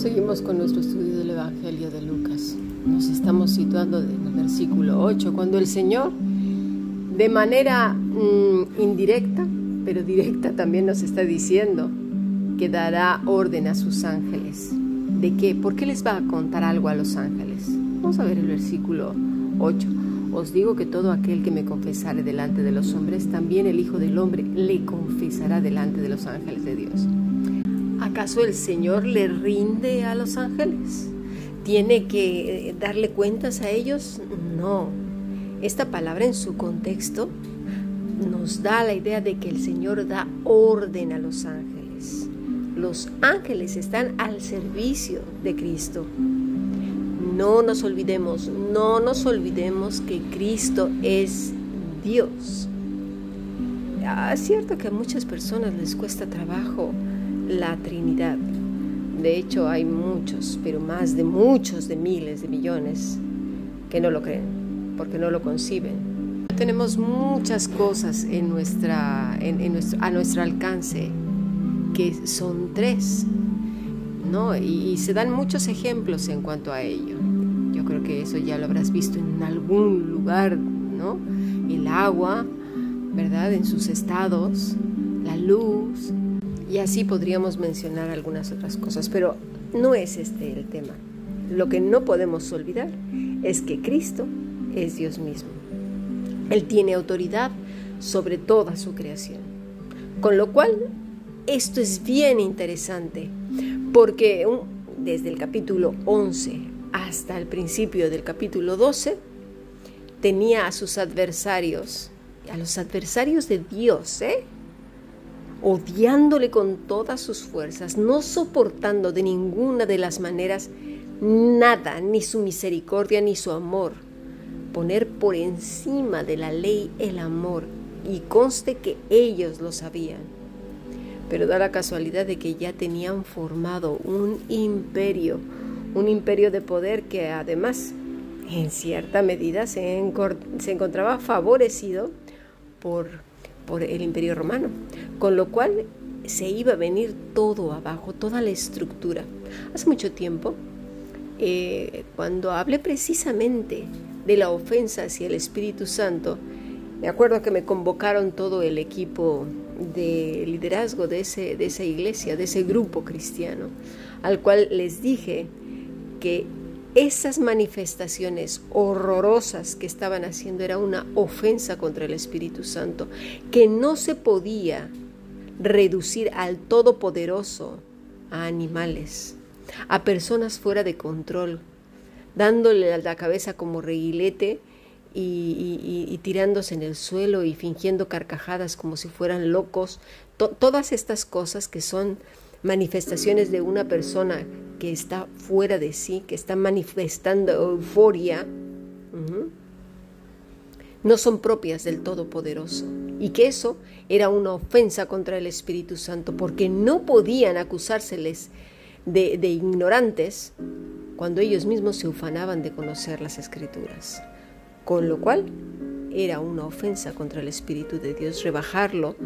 seguimos con nuestro estudio del Evangelio de Lucas. Nos estamos situando en el versículo 8, cuando el Señor, de manera mm, indirecta, pero directa también nos está diciendo que dará orden a sus ángeles. ¿De qué? ¿Por qué les va a contar algo a los ángeles? Vamos a ver el versículo 8. Os digo que todo aquel que me confesare delante de los hombres, también el Hijo del Hombre le confesará delante de los ángeles de Dios. ¿Acaso el Señor le rinde a los ángeles? ¿Tiene que darle cuentas a ellos? No. Esta palabra en su contexto nos da la idea de que el Señor da orden a los ángeles. Los ángeles están al servicio de Cristo. No nos olvidemos, no nos olvidemos que Cristo es Dios. Ah, es cierto que a muchas personas les cuesta trabajo la Trinidad. De hecho, hay muchos, pero más de muchos, de miles, de millones, que no lo creen, porque no lo conciben. Tenemos muchas cosas en nuestra, en, nuestro, a nuestro alcance, que son tres, ¿no? Y, y se dan muchos ejemplos en cuanto a ello. Yo creo que eso ya lo habrás visto en algún lugar, ¿no? El agua, ¿verdad? En sus estados, la luz, y así podríamos mencionar algunas otras cosas, pero no es este el tema. Lo que no podemos olvidar es que Cristo es Dios mismo. Él tiene autoridad sobre toda su creación. Con lo cual, esto es bien interesante, porque desde el capítulo 11 hasta el principio del capítulo 12, tenía a sus adversarios, a los adversarios de Dios, ¿eh? Odiándole con todas sus fuerzas, no soportando de ninguna de las maneras nada, ni su misericordia ni su amor. Poner por encima de la ley el amor, y conste que ellos lo sabían. Pero da la casualidad de que ya tenían formado un imperio, un imperio de poder que además en cierta medida se, encontraba favorecido por por el imperio romano, con lo cual se iba a venir todo abajo, toda la estructura. Hace mucho tiempo, eh, cuando hablé precisamente de la ofensa hacia el Espíritu Santo, me acuerdo que me convocaron todo el equipo de liderazgo de, ese, de esa iglesia, de ese grupo cristiano, al cual les dije que esas manifestaciones horrorosas que estaban haciendo era una ofensa contra el Espíritu Santo, que no se podía reducir al Todopoderoso a animales, a personas fuera de control, dándole la cabeza como reguilete y, tirándose en el suelo y fingiendo carcajadas como si fueran locos, todas estas cosas que son manifestaciones de una persona que está fuera de sí, que está manifestando euforia, no son propias del Todopoderoso. Y que eso era una ofensa contra el Espíritu Santo, porque no podían acusárseles de, de ignorantes cuando ellos mismos se ufanaban de conocer las Escrituras. Con lo cual era una ofensa contra el Espíritu de Dios rebajarlo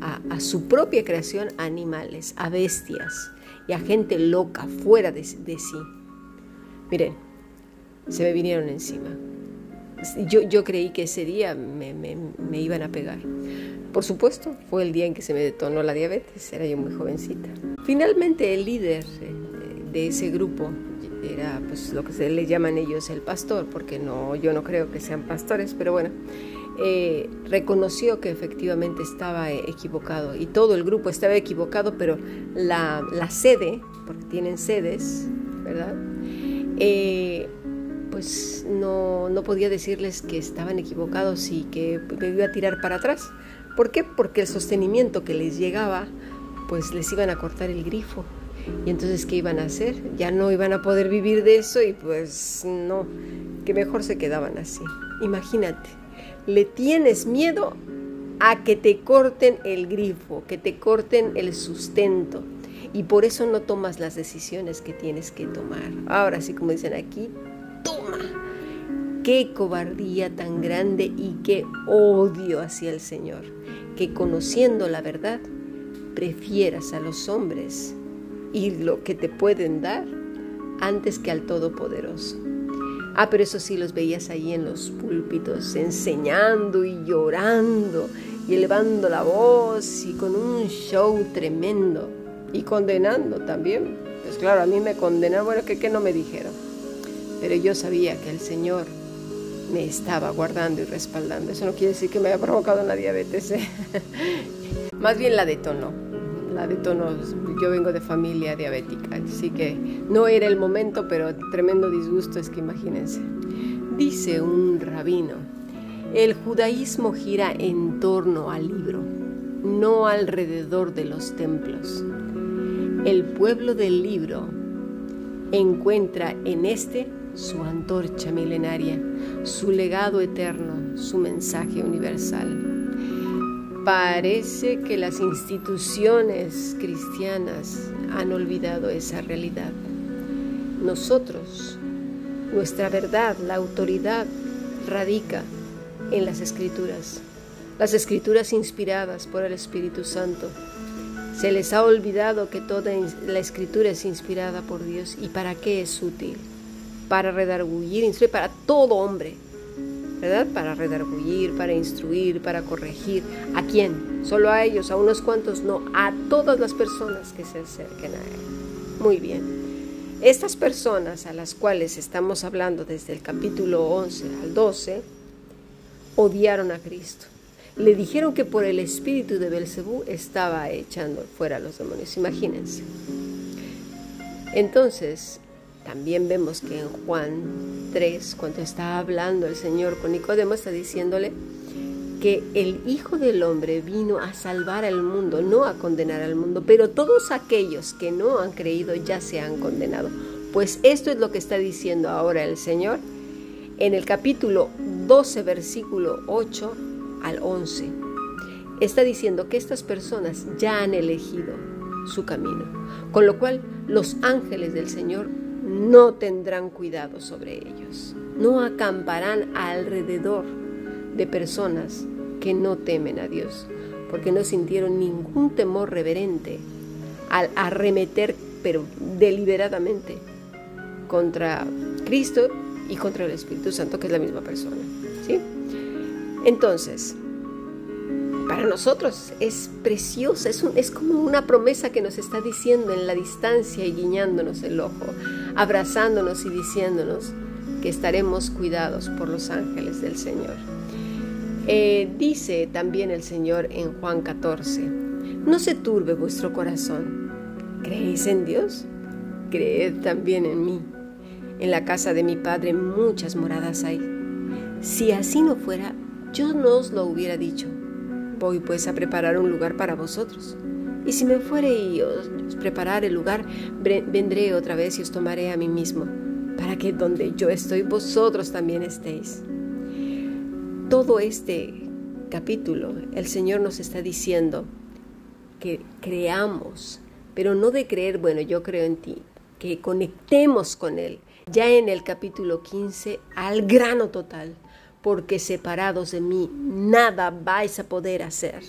a, su propia creación animales, a bestias y a gente loca fuera de, sí. Miren, se me vinieron encima. Yo, yo creí que ese día me, me, iban a pegar. Por supuesto, fue el día en que se me detonó la diabetes, era yo muy jovencita. Finalmente el líder de ese grupo era pues lo que se le llaman ellos el pastor, porque no, yo no creo que sean pastores, pero bueno, eh, reconoció que efectivamente estaba equivocado y todo el grupo estaba equivocado, pero la, sede, porque tienen sedes, ¿verdad? Eh, pues no, no podía decirles que estaban equivocados y que me iba a tirar para atrás. ¿Por qué? Porque el sostenimiento que les llegaba, pues les iban a cortar el grifo. Y entonces, ¿qué iban a hacer? Ya no iban a poder vivir de eso y pues no, que mejor se quedaban así. Imagínate, le tienes miedo a que te corten el grifo, que te corten el sustento. Y por eso no tomas las decisiones que tienes que tomar. Ahora sí, como dicen aquí, toma. Qué cobardía tan grande y qué odio hacia el Señor, que conociendo la verdad, prefieras a los hombres y lo que te pueden dar antes que al Todopoderoso. Ah, pero eso sí los veías ahí en los púlpitos, enseñando y llorando y elevando la voz y con un show tremendo y condenando también. Pues claro, a mí me condenaron, bueno, que, que no me dijeron. Pero yo sabía que el Señor me estaba guardando y respaldando. Eso no quiere decir que me haya provocado la diabetes. ¿eh? Más bien la detonó. La detonó. Yo vengo de familia diabética, así que no era el momento, pero tremendo disgusto es que imagínense. Dice un rabino, el judaísmo gira en torno al libro, no alrededor de los templos. El pueblo del libro encuentra en este su antorcha milenaria, su legado eterno, su mensaje universal. Parece que las instituciones cristianas han olvidado esa realidad. Nosotros, nuestra verdad, la autoridad radica en las escrituras, las escrituras inspiradas por el Espíritu Santo. Se les ha olvidado que toda la escritura es inspirada por Dios y para qué es útil para redarguir, instruir, para todo hombre, ¿verdad? Para redarguir, para instruir, para corregir. ¿A quién? Solo a ellos, a unos cuantos, no, a todas las personas que se acerquen a Él. Muy bien. Estas personas a las cuales estamos hablando desde el capítulo 11 al 12, odiaron a Cristo. Le dijeron que por el espíritu de Belcebú estaba echando fuera a los demonios. Imagínense. Entonces, también vemos que en Juan 3, cuando está hablando el Señor con Nicodemo, está diciéndole que el Hijo del Hombre vino a salvar al mundo, no a condenar al mundo, pero todos aquellos que no han creído ya se han condenado. Pues esto es lo que está diciendo ahora el Señor en el capítulo 12, versículo 8 al 11. Está diciendo que estas personas ya han elegido su camino, con lo cual los ángeles del Señor no tendrán cuidado sobre ellos, no acamparán alrededor de personas que no temen a Dios, porque no sintieron ningún temor reverente al arremeter, pero deliberadamente, contra Cristo y contra el Espíritu Santo, que es la misma persona. ¿sí? Entonces, para nosotros es preciosa, es, como una promesa que nos está diciendo en la distancia y guiñándonos el ojo, abrazándonos y diciéndonos que estaremos cuidados por los ángeles del Señor. Eh, dice también el Señor en Juan 14, no se turbe vuestro corazón, ¿creéis en Dios? Creed también en mí. En la casa de mi Padre muchas moradas hay. Si así no fuera, yo no os lo hubiera dicho Voy pues a preparar un lugar para vosotros. Y si me fuere y os, preparar el lugar, vendré otra vez y os tomaré a mí mismo, para que donde yo estoy, vosotros también estéis. Todo este capítulo, el Señor nos está diciendo que creamos, pero no de creer, bueno, yo creo en ti, que conectemos con Él. Ya en el capítulo 15, al grano total porque separados de mí nada vais a poder hacer.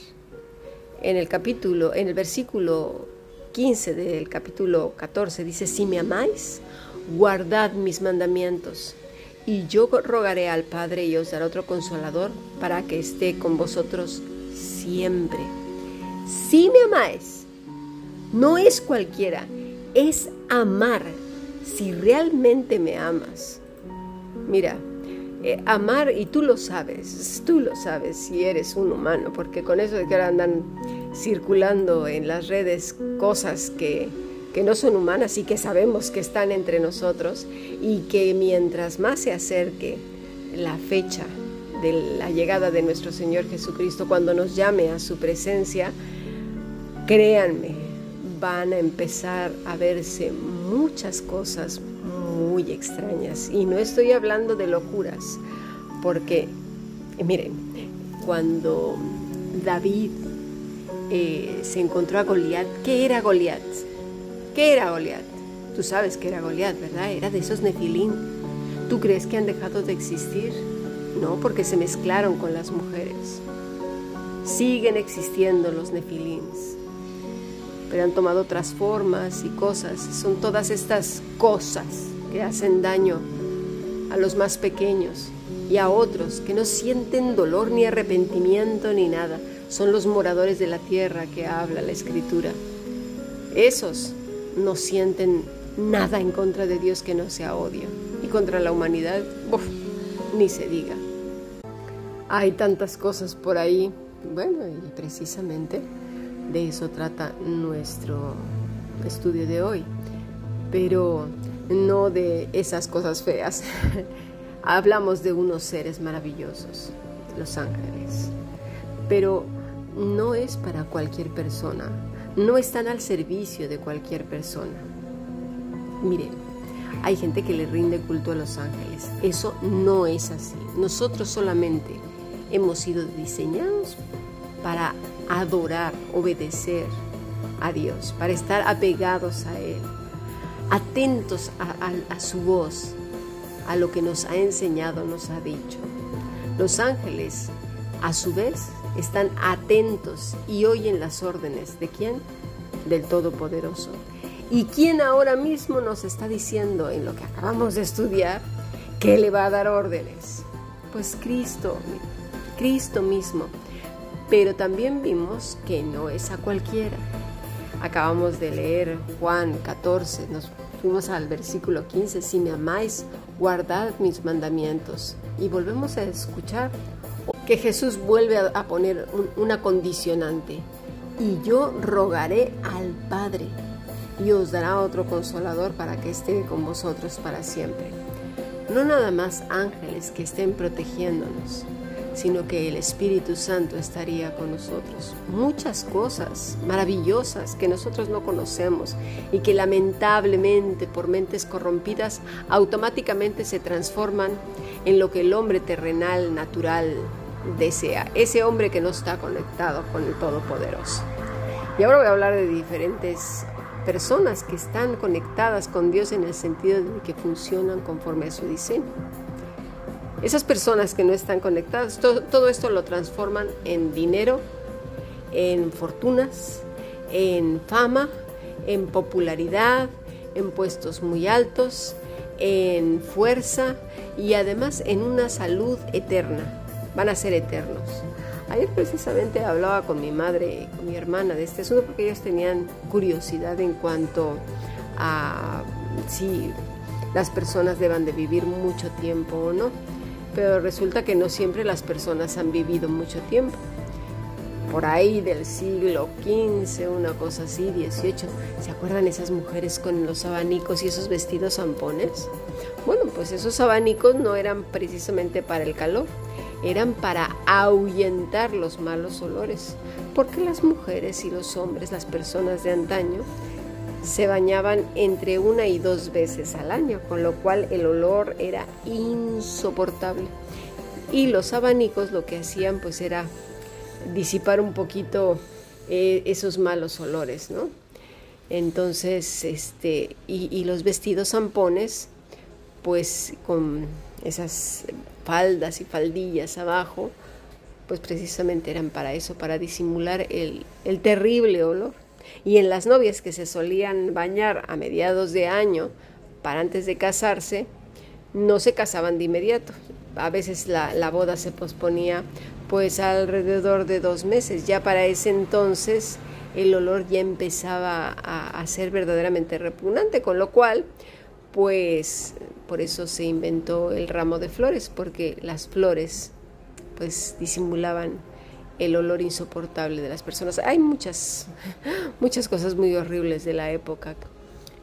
En el capítulo, en el versículo 15 del capítulo 14 dice, si me amáis, guardad mis mandamientos, y yo rogaré al Padre y os daré otro consolador para que esté con vosotros siempre. Si me amáis, no es cualquiera, es amar, si realmente me amas. Mira, eh, amar, y tú lo sabes, tú lo sabes si eres un humano, porque con eso de que ahora andan circulando en las redes cosas que, que no son humanas y que sabemos que están entre nosotros y que mientras más se acerque la fecha de la llegada de nuestro Señor Jesucristo, cuando nos llame a su presencia, créanme, van a empezar a verse muchas cosas muy extrañas. Y no estoy hablando de locuras, porque, miren, cuando David eh, se encontró a Goliat, ¿qué era Goliat? ¿Qué era Goliat? Tú sabes que era Goliat, ¿verdad? Era de esos nefilín. ¿Tú crees que han dejado de existir? No, porque se mezclaron con las mujeres. Siguen existiendo los nefilins pero han tomado otras formas y cosas. Son todas estas cosas que hacen daño a los más pequeños y a otros que no sienten dolor ni arrepentimiento ni nada. Son los moradores de la tierra que habla la escritura. Esos no sienten nada en contra de Dios que no sea odio. Y contra la humanidad, ni se diga. Hay tantas cosas por ahí. Bueno, y precisamente de eso trata nuestro estudio de hoy. Pero no de esas cosas feas. Hablamos de unos seres maravillosos, los ángeles. Pero no es para cualquier persona. No están al servicio de cualquier persona. Mire, hay gente que le rinde culto a los ángeles. Eso no es así. Nosotros solamente hemos sido diseñados para adorar, obedecer a Dios, para estar apegados a Él, atentos a, su voz, a lo que nos ha enseñado, nos ha dicho. Los ángeles, a su vez, están atentos y oyen las órdenes de quién? Del Todopoderoso. ¿Y quién ahora mismo nos está diciendo en lo que acabamos de estudiar que le va a dar órdenes? Pues Cristo, Cristo mismo. Pero también vimos que no es a cualquiera. Acabamos de leer Juan 14, nos fuimos al versículo 15, si me amáis, guardad mis mandamientos. Y volvemos a escuchar que Jesús vuelve a poner una condicionante. Y yo rogaré al Padre y os dará otro consolador para que esté con vosotros para siempre. No nada más ángeles que estén protegiéndonos, sino que el Espíritu Santo estaría con nosotros. Muchas cosas maravillosas que nosotros no conocemos y que lamentablemente por mentes corrompidas automáticamente se transforman en lo que el hombre terrenal, natural, desea. Ese hombre que no está conectado con el Todopoderoso. Y ahora voy a hablar de diferentes personas que están conectadas con Dios en el sentido de que funcionan conforme a su diseño. Esas personas que no están conectadas, todo, esto lo transforman en dinero, en fortunas, en fama, en popularidad, en puestos muy altos, en fuerza y además en una salud eterna. Van a ser eternos. Ayer precisamente hablaba con mi madre con mi hermana de este asunto porque ellos tenían curiosidad en cuanto a si las personas deban de vivir mucho tiempo o no pero resulta que no siempre las personas han vivido mucho tiempo. Por ahí del siglo XV, una cosa así, XVIII, ¿se acuerdan esas mujeres con los abanicos y esos vestidos zampones? Bueno, pues esos abanicos no eran precisamente para el calor, eran para ahuyentar los malos olores, porque las mujeres y los hombres, las personas de antaño, se bañaban entre una y dos veces al año, con lo cual el olor era insoportable. Y los abanicos lo que hacían pues era disipar un poquito eh, esos malos olores, ¿no? Entonces, este, y, los vestidos zampones, pues con esas faldas y faldillas abajo, pues precisamente eran para eso, para disimular el terrible olor y en las novias que se solían bañar a mediados de año para antes de casarse, no se casaban de inmediato. A veces la, boda se posponía pues alrededor de dos meses. Ya para ese entonces el olor ya empezaba a, a ser verdaderamente repugnante, con lo cual pues por eso se inventó el ramo de flores, porque las flores pues disimulaban el olor insoportable de las personas. Hay muchas, muchas cosas muy horribles de la época.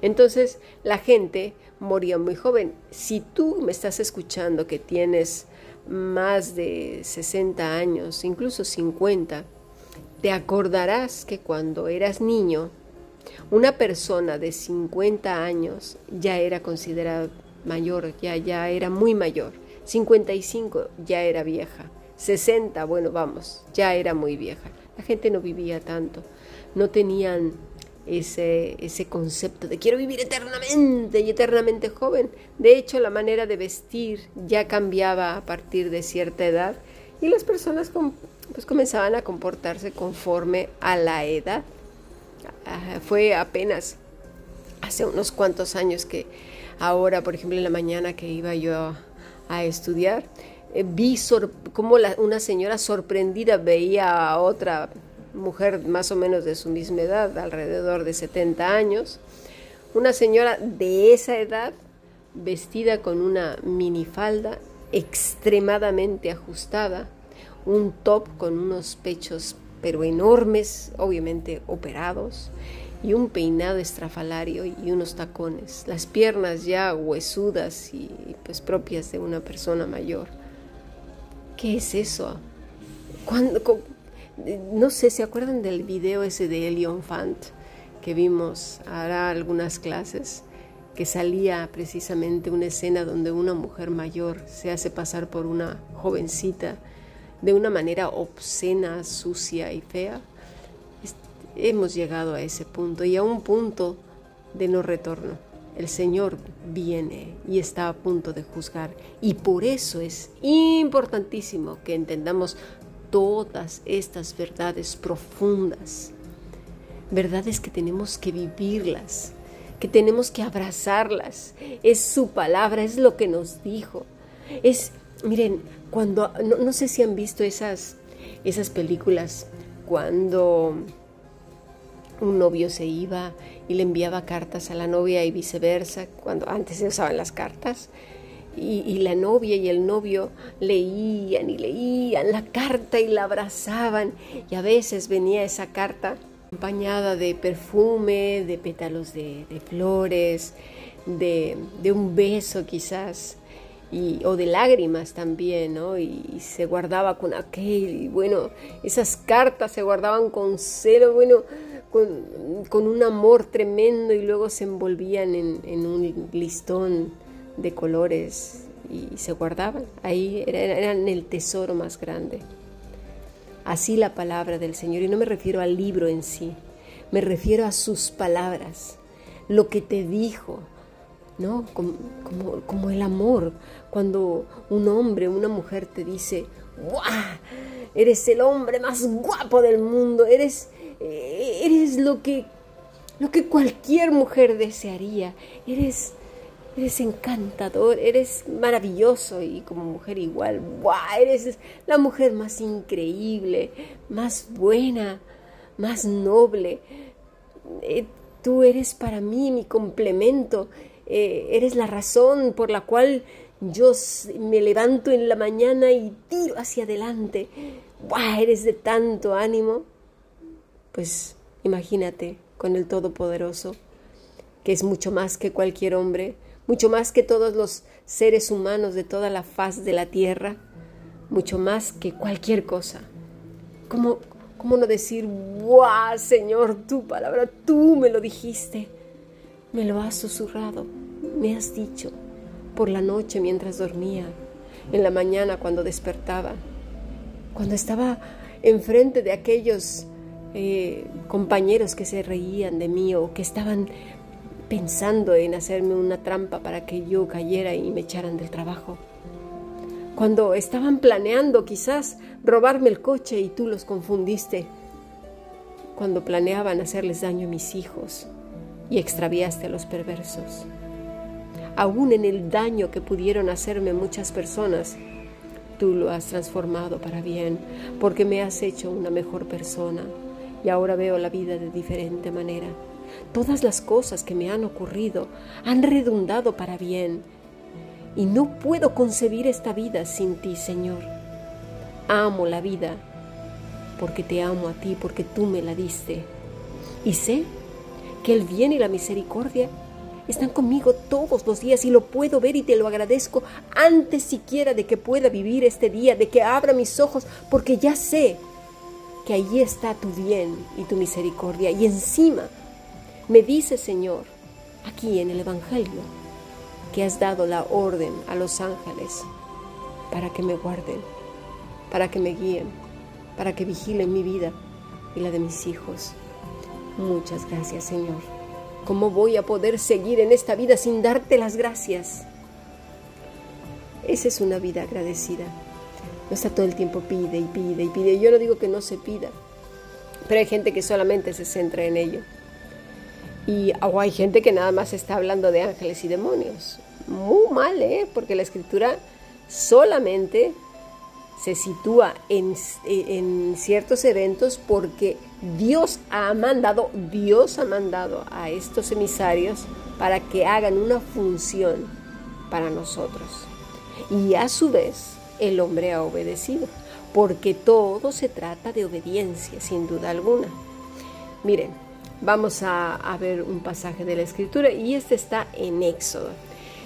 Entonces la gente moría muy joven. Si tú me estás escuchando que tienes más de 60 años, incluso 50, te acordarás que cuando eras niño, una persona de 50 años ya era considerada mayor, ya, ya era muy mayor. 55 ya era vieja. 60, bueno, vamos, ya era muy vieja. La gente no vivía tanto, no tenían ese, ese concepto de quiero vivir eternamente y eternamente joven. De hecho, la manera de vestir ya cambiaba a partir de cierta edad y las personas pues, comenzaban a comportarse conforme a la edad. fue apenas hace unos cuantos años que ahora, por ejemplo, en la mañana que iba yo a, estudiar, vi cómo una señora sorprendida veía a otra mujer más o menos de su misma edad, alrededor de 70 años, una señora de esa edad vestida con una minifalda extremadamente ajustada, un top con unos pechos pero enormes, obviamente operados, y un peinado estrafalario y unos tacones, las piernas ya huesudas y pues propias de una persona mayor. ¿Qué es eso? Cuando, no sé, ¿se acuerdan del video ese de Elion Fant que vimos hará algunas clases? Que salía precisamente una escena donde una mujer mayor se hace pasar por una jovencita de una manera obscena, sucia y fea. Hemos llegado a ese punto y a un punto de no retorno. El Señor viene y está a punto de juzgar. Y por eso es importantísimo que entendamos todas estas verdades profundas. Verdades que tenemos que vivirlas, que tenemos que abrazarlas. Es su palabra, es lo que nos dijo. Es, miren, cuando, no, sé si han visto esas, esas películas, cuando un novio se iba y le enviaba cartas a la novia y viceversa, cuando antes se usaban las cartas, y, y, la novia y el novio leían y leían la carta y la abrazaban, y a veces venía esa carta acompañada de perfume, de pétalos de, flores, de, un beso quizás, o de lágrimas también, ¿no? Y, se guardaba con aquel, y bueno, esas cartas se guardaban con celo, bueno, con, un amor tremendo y luego se envolvían en, un listón de colores y se guardaban. Ahí eran el tesoro más grande. Así la palabra del Señor, y no me refiero al libro en sí, me refiero a sus palabras, lo que te dijo, ¿no? Como, como, el amor, cuando un hombre, una mujer te dice, ¡guau! Eres el hombre más guapo del mundo, eres, eres lo, que, lo que cualquier mujer desearía, eres, eres encantador, eres maravilloso y como mujer igual. Eres la mujer más increíble, más buena, más noble. Eh, tú eres para mí mi complemento eh, eres la razón por la cual yo me levanto en la mañana y tiro hacia adelante. ¡Buah! Eres de tanto ánimo. Pues imagínate con el Todopoderoso, que es mucho más que cualquier hombre, mucho más que todos los seres humanos de toda la faz de la tierra, mucho más que cualquier cosa. ¿Cómo, cómo no decir, ¡buah, Señor, tu palabra, tú me lo dijiste? Me lo has susurrado, me has dicho, por la noche mientras dormía, en la mañana cuando despertaba, cuando estaba enfrente de aquellos eh, compañeros que se reían de mí o que estaban pensando en hacerme una trampa para que yo cayera y me echaran del trabajo. Cuando estaban planeando quizás robarme el coche y tú los confundiste. Cuando planeaban hacerles daño a mis hijos y extraviaste a los perversos. Aún en el daño que pudieron hacerme muchas personas, tú lo has transformado para bien, porque me has hecho una mejor persona y ahora veo la vida de diferente manera. Todas las cosas que me han ocurrido han redundado para bien y no puedo concebir esta vida sin ti, Señor. Amo la vida porque te amo a ti, porque tú me la diste. Y sé que el bien y la misericordia están conmigo todos los días y lo puedo ver y te lo agradezco antes siquiera de que pueda vivir este día, de que abra mis ojos, porque ya sé que allí está tu bien y tu misericordia. Y encima me dice, Señor, aquí en el Evangelio, que has dado la orden a los ángeles para que me guarden, para que me guíen, para que vigilen mi vida y la de mis hijos. Muchas gracias, Señor. ¿Cómo voy a poder seguir en esta vida sin darte las gracias? Esa es una vida agradecida. No está todo el tiempo pide y pide y pide. Yo no digo que no se pida, pero hay gente que solamente se centra en ello. Y o hay gente que nada más está hablando de ángeles y demonios. Muy mal, ¿eh? Porque la escritura solamente se sitúa en, en, ciertos eventos porque Dios ha mandado, Dios ha mandado a estos emisarios para que hagan una función para nosotros. Y a su vez el hombre ha obedecido, porque todo se trata de obediencia, sin duda alguna. Miren, vamos a, ver un pasaje de la escritura y este está en Éxodo.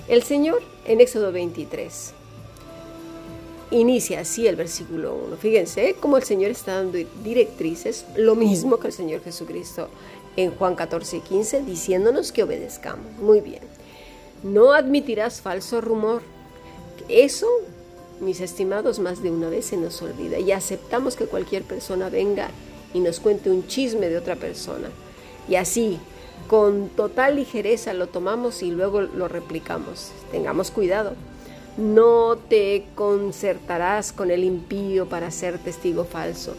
El Señor, en Éxodo 23, inicia así el versículo 1. Fíjense ¿eh? cómo el Señor está dando directrices, lo mismo que el Señor Jesucristo en Juan 14 y 15, diciéndonos que obedezcamos. Muy bien. No admitirás falso rumor. Eso, mis estimados, más de una vez se nos olvida y aceptamos que cualquier persona venga y nos cuente un chisme de otra persona. Y así, con total ligereza lo tomamos y luego lo replicamos. Tengamos cuidado no te concertarás con el impío para ser testigo falso.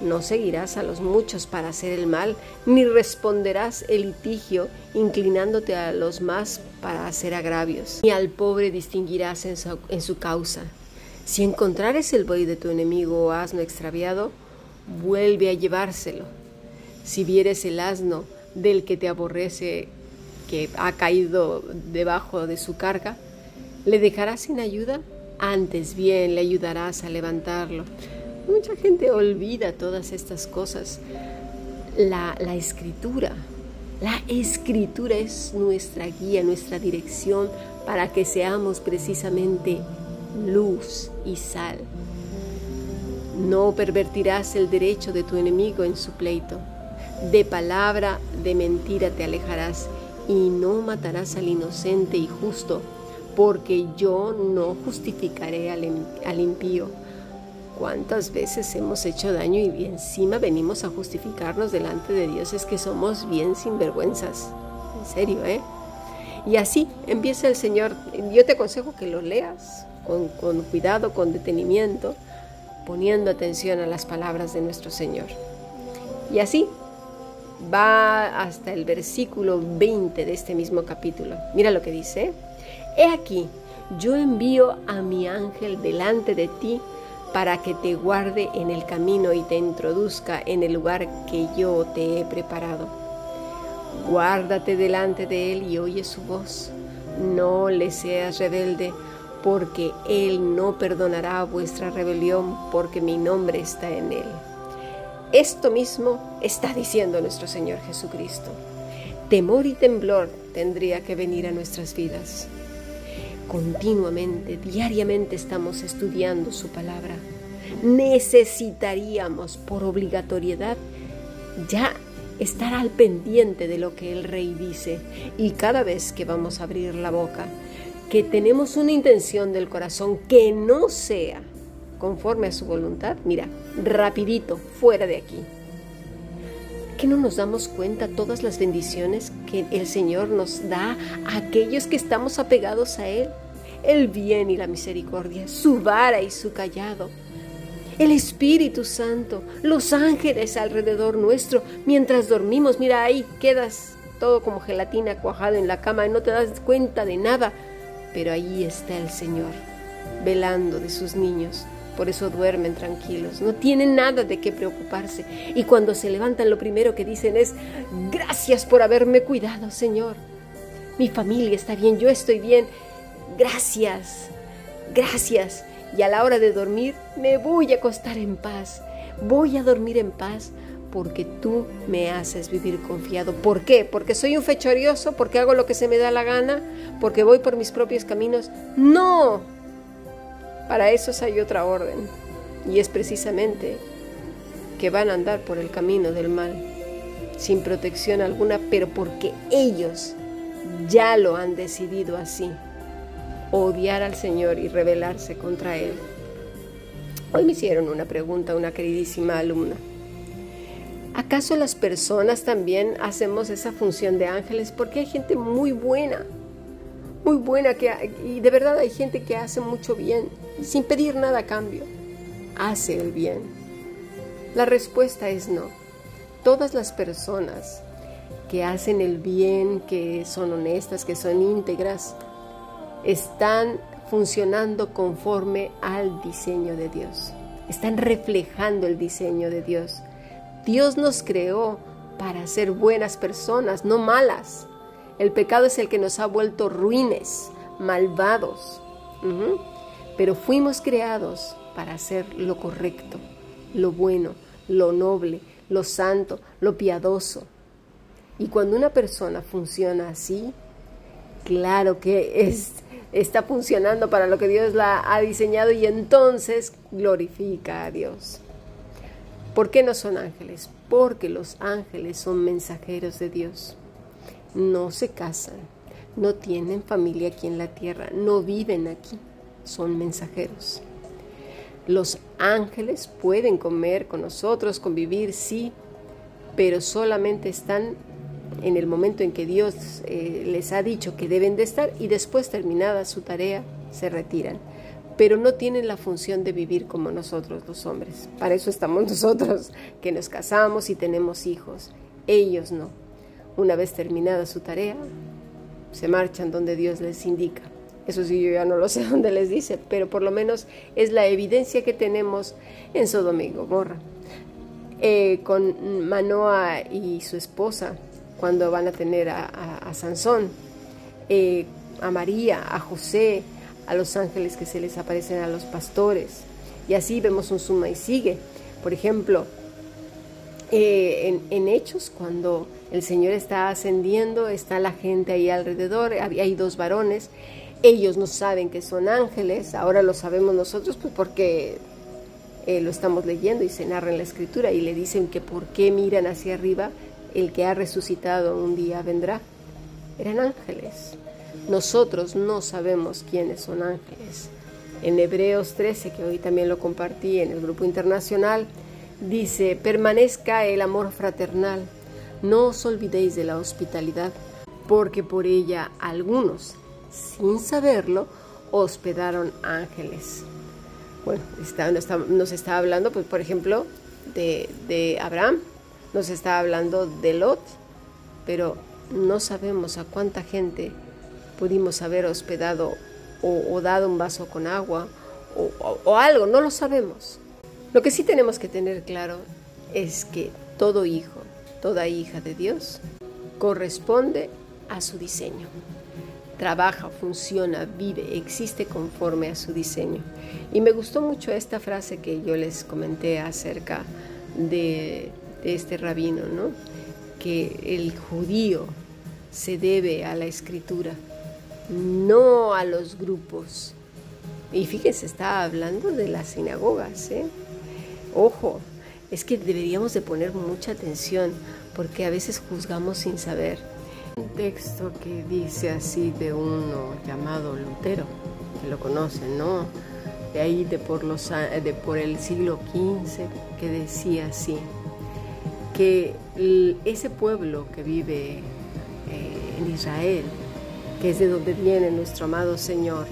No seguirás a los muchos para hacer el mal, ni responderás el litigio inclinándote a los más para hacer agravios, ni al pobre distinguirás en su, causa. Si encontrares el buey de tu enemigo o asno extraviado, vuelve a llevárselo. Si vieres el asno del que te aborrece, que ha caído debajo de su carga, ¿Le dejarás sin ayuda? Antes bien le ayudarás a levantarlo. Mucha gente olvida todas estas cosas. La, la escritura, la escritura es nuestra guía, nuestra dirección para que seamos precisamente luz y sal. No pervertirás el derecho de tu enemigo en su pleito. De palabra de mentira te alejarás y no matarás al inocente y justo porque yo no justificaré al, impío. ¿Cuántas veces hemos hecho daño y encima venimos a justificarnos delante de Dios? Es que somos bien sinvergüenzas. En serio, ¿eh? Y así empieza el Señor. Yo te aconsejo que lo leas con, cuidado, con detenimiento, poniendo atención a las palabras de nuestro Señor. Y así va hasta el versículo 20 de este mismo capítulo. Mira lo que dice. He aquí, yo envío a mi ángel delante de ti para que te guarde en el camino y te introduzca en el lugar que yo te he preparado. Guárdate delante de él y oye su voz. No le seas rebelde, porque él no perdonará vuestra rebelión, porque mi nombre está en él. Esto mismo está diciendo nuestro Señor Jesucristo. Temor y temblor tendría que venir a nuestras vidas continuamente, diariamente estamos estudiando su palabra. Necesitaríamos por obligatoriedad ya estar al pendiente de lo que el rey dice y cada vez que vamos a abrir la boca, que tenemos una intención del corazón que no sea conforme a su voluntad, mira, rapidito, fuera de aquí. Que no nos damos cuenta todas las bendiciones que el Señor nos da a aquellos que estamos apegados a Él? el bien y la misericordia, su vara y su callado. El Espíritu Santo, los ángeles alrededor nuestro, mientras dormimos, mira ahí, quedas todo como gelatina cuajado en la cama y no te das cuenta de nada, pero ahí está el Señor, velando de sus niños. Por eso duermen tranquilos, no tienen nada de qué preocuparse. Y cuando se levantan lo primero que dicen es, gracias por haberme cuidado, Señor. Mi familia está bien, yo estoy bien gracias, gracias. Y a la hora de dormir me voy a acostar en paz. Voy a dormir en paz porque tú me haces vivir confiado. ¿Por qué? ¿Porque soy un fechorioso? ¿Porque hago lo que se me da la gana? ¿Porque voy por mis propios caminos? No. Para eso hay otra orden. Y es precisamente que van a andar por el camino del mal, sin protección alguna, pero porque ellos ya lo han decidido así odiar al Señor y rebelarse contra Él. Hoy me hicieron una pregunta una queridísima alumna. ¿Acaso las personas también hacemos esa función de ángeles? Porque hay gente muy buena, muy buena, que, y de verdad hay gente que hace mucho bien, sin pedir nada a cambio. Hace el bien. La respuesta es no. Todas las personas que hacen el bien, que son honestas, que son íntegras, están funcionando conforme al diseño de Dios. Están reflejando el diseño de Dios. Dios nos creó para ser buenas personas, no malas. El pecado es el que nos ha vuelto ruines, malvados. Pero fuimos creados para hacer lo correcto, lo bueno, lo noble, lo santo, lo piadoso. Y cuando una persona funciona así, claro que es, está funcionando para lo que Dios la ha diseñado y entonces glorifica a Dios. ¿Por qué no son ángeles? Porque los ángeles son mensajeros de Dios. No se casan, no tienen familia aquí en la tierra, no viven aquí, son mensajeros. Los ángeles pueden comer con nosotros, convivir, sí, pero solamente están en el momento en que Dios eh, les ha dicho que deben de estar y después terminada su tarea se retiran. Pero no tienen la función de vivir como nosotros los hombres. Para eso estamos nosotros, que nos casamos y tenemos hijos. Ellos no. Una vez terminada su tarea, se marchan donde Dios les indica. Eso sí, yo ya no lo sé dónde les dice, pero por lo menos es la evidencia que tenemos en Sodoma y Gomorra. Eh, con Manoa y su esposa, cuando van a tener a, Sansón, eh, a María, a José, a los ángeles que se les aparecen a los pastores. Y así vemos un suma y sigue. Por ejemplo, eh, en, Hechos, cuando el Señor está ascendiendo, está la gente ahí alrededor, hay dos varones, ellos no saben que son ángeles, ahora lo sabemos nosotros pues porque eh, lo estamos leyendo y se narra en la escritura y le dicen que por qué miran hacia arriba el que ha resucitado un día vendrá. Eran ángeles. Nosotros no sabemos quiénes son ángeles. En Hebreos 13, que hoy también lo compartí en el grupo internacional, dice, permanezca el amor fraternal, no os olvidéis de la hospitalidad, porque por ella algunos, sin saberlo, hospedaron ángeles. Bueno, nos está hablando, pues, por ejemplo, de, de Abraham, nos está hablando de Lot, pero no sabemos a cuánta gente pudimos haber hospedado o, dado un vaso con agua o algo, no lo sabemos. Lo que sí tenemos que tener claro es que todo hijo, toda hija de Dios corresponde a su diseño. Trabaja, funciona, vive, existe conforme a su diseño. Y me gustó mucho esta frase que yo les comenté acerca de de este rabino, ¿no? que el judío se debe a la escritura, no a los grupos. Y fíjense, está hablando de las sinagogas. ¿eh? Ojo, es que deberíamos de poner mucha atención porque a veces juzgamos sin saber. Un texto que dice así de uno llamado Lutero, que lo conocen, ¿no? De ahí de por, los, de por el siglo XV, que decía así que ese pueblo que vive eh, en Israel, que es de donde viene nuestro amado Señor,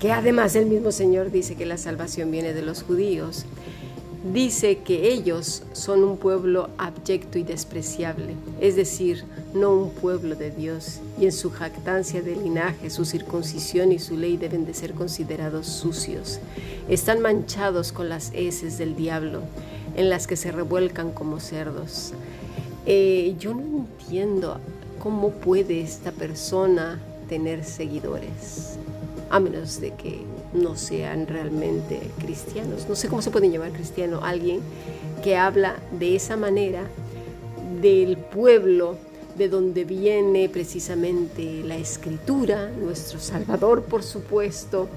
que además el mismo Señor dice que la salvación viene de los judíos, dice que ellos son un pueblo abyecto y despreciable, es decir, no un pueblo de Dios, y en su jactancia de linaje, su circuncisión y su ley deben de ser considerados sucios. Están manchados con las heces del diablo en las que se revuelcan como cerdos. Eh, yo no entiendo cómo puede esta persona tener seguidores, a menos de que no sean realmente cristianos. No sé cómo se puede llamar cristiano alguien que habla de esa manera del pueblo de donde viene precisamente la escritura, nuestro Salvador por supuesto,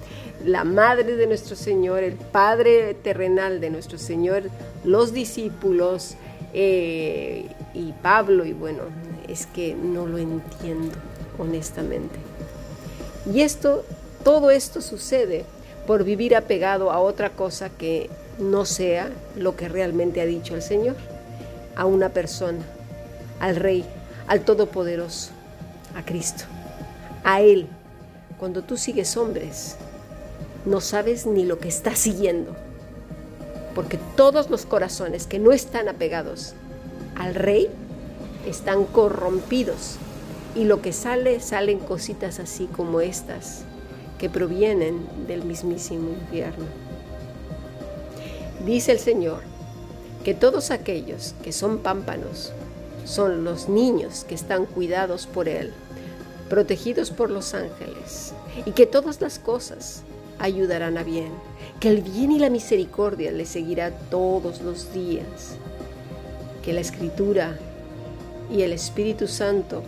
la madre de nuestro Señor, el Padre terrenal de nuestro Señor, los discípulos eh, y Pablo, y bueno, es que no lo entiendo honestamente. Y esto, todo esto sucede por vivir apegado a otra cosa que no sea lo que realmente ha dicho el Señor, a una persona, al Rey, al Todopoderoso, a Cristo, a Él. Cuando tú sigues hombres, no sabes ni lo que estás siguiendo, porque todos los corazones que no están apegados al Rey están corrompidos y lo que sale, salen cositas así como estas, que provienen del mismísimo infierno. Dice el Señor que todos aquellos que son pámpanos son los niños que están cuidados por Él, protegidos por los ángeles, y que todas las cosas ayudarán a bien, que el bien y la misericordia les seguirá todos los días, que la Escritura y el Espíritu Santo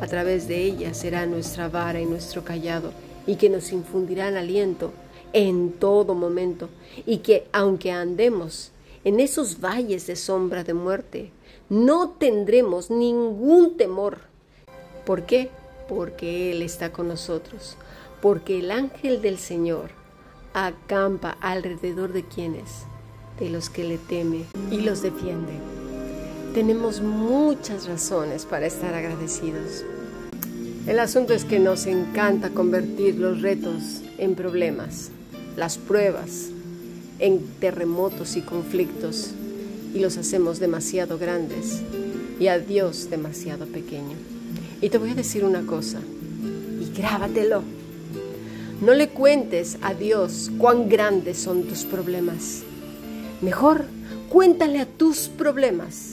a través de ella será nuestra vara y nuestro callado, y que nos infundirán aliento en todo momento, y que aunque andemos en esos valles de sombra de muerte, no tendremos ningún temor. ¿Por qué? Porque Él está con nosotros, porque el ángel del Señor acampa alrededor de quienes, de los que le teme y los defiende. Tenemos muchas razones para estar agradecidos. El asunto es que nos encanta convertir los retos en problemas, las pruebas en terremotos y conflictos y los hacemos demasiado grandes y a Dios demasiado pequeño. Y te voy a decir una cosa, y grábatelo. No le cuentes a Dios cuán grandes son tus problemas. Mejor, cuéntale a tus problemas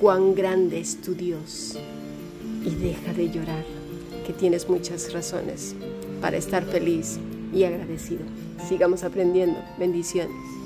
cuán grande es tu Dios y deja de llorar, que tienes muchas razones para estar feliz y agradecido. Sigamos aprendiendo. Bendiciones.